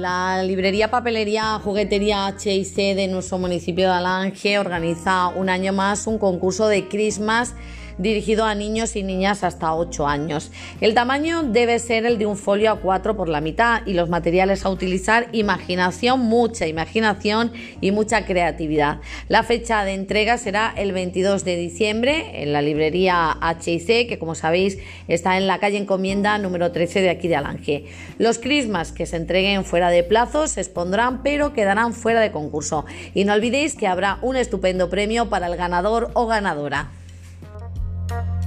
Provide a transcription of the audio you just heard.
La librería, papelería, juguetería H&C de nuestro municipio de Alange organiza un año más un concurso de Christmas dirigido a niños y niñas hasta 8 años. El tamaño debe ser el de un folio A4 por la mitad y los materiales a utilizar imaginación, mucha imaginación y mucha creatividad. La fecha de entrega será el 22 de diciembre en la librería H&C, que como sabéis está en la calle Encomienda número 13 de aquí de Alange. Los crismas que se entreguen fuera de plazo se expondrán pero quedarán fuera de concurso. Y no olvidéis que habrá un estupendo premio para el ganador o ganadora. thank you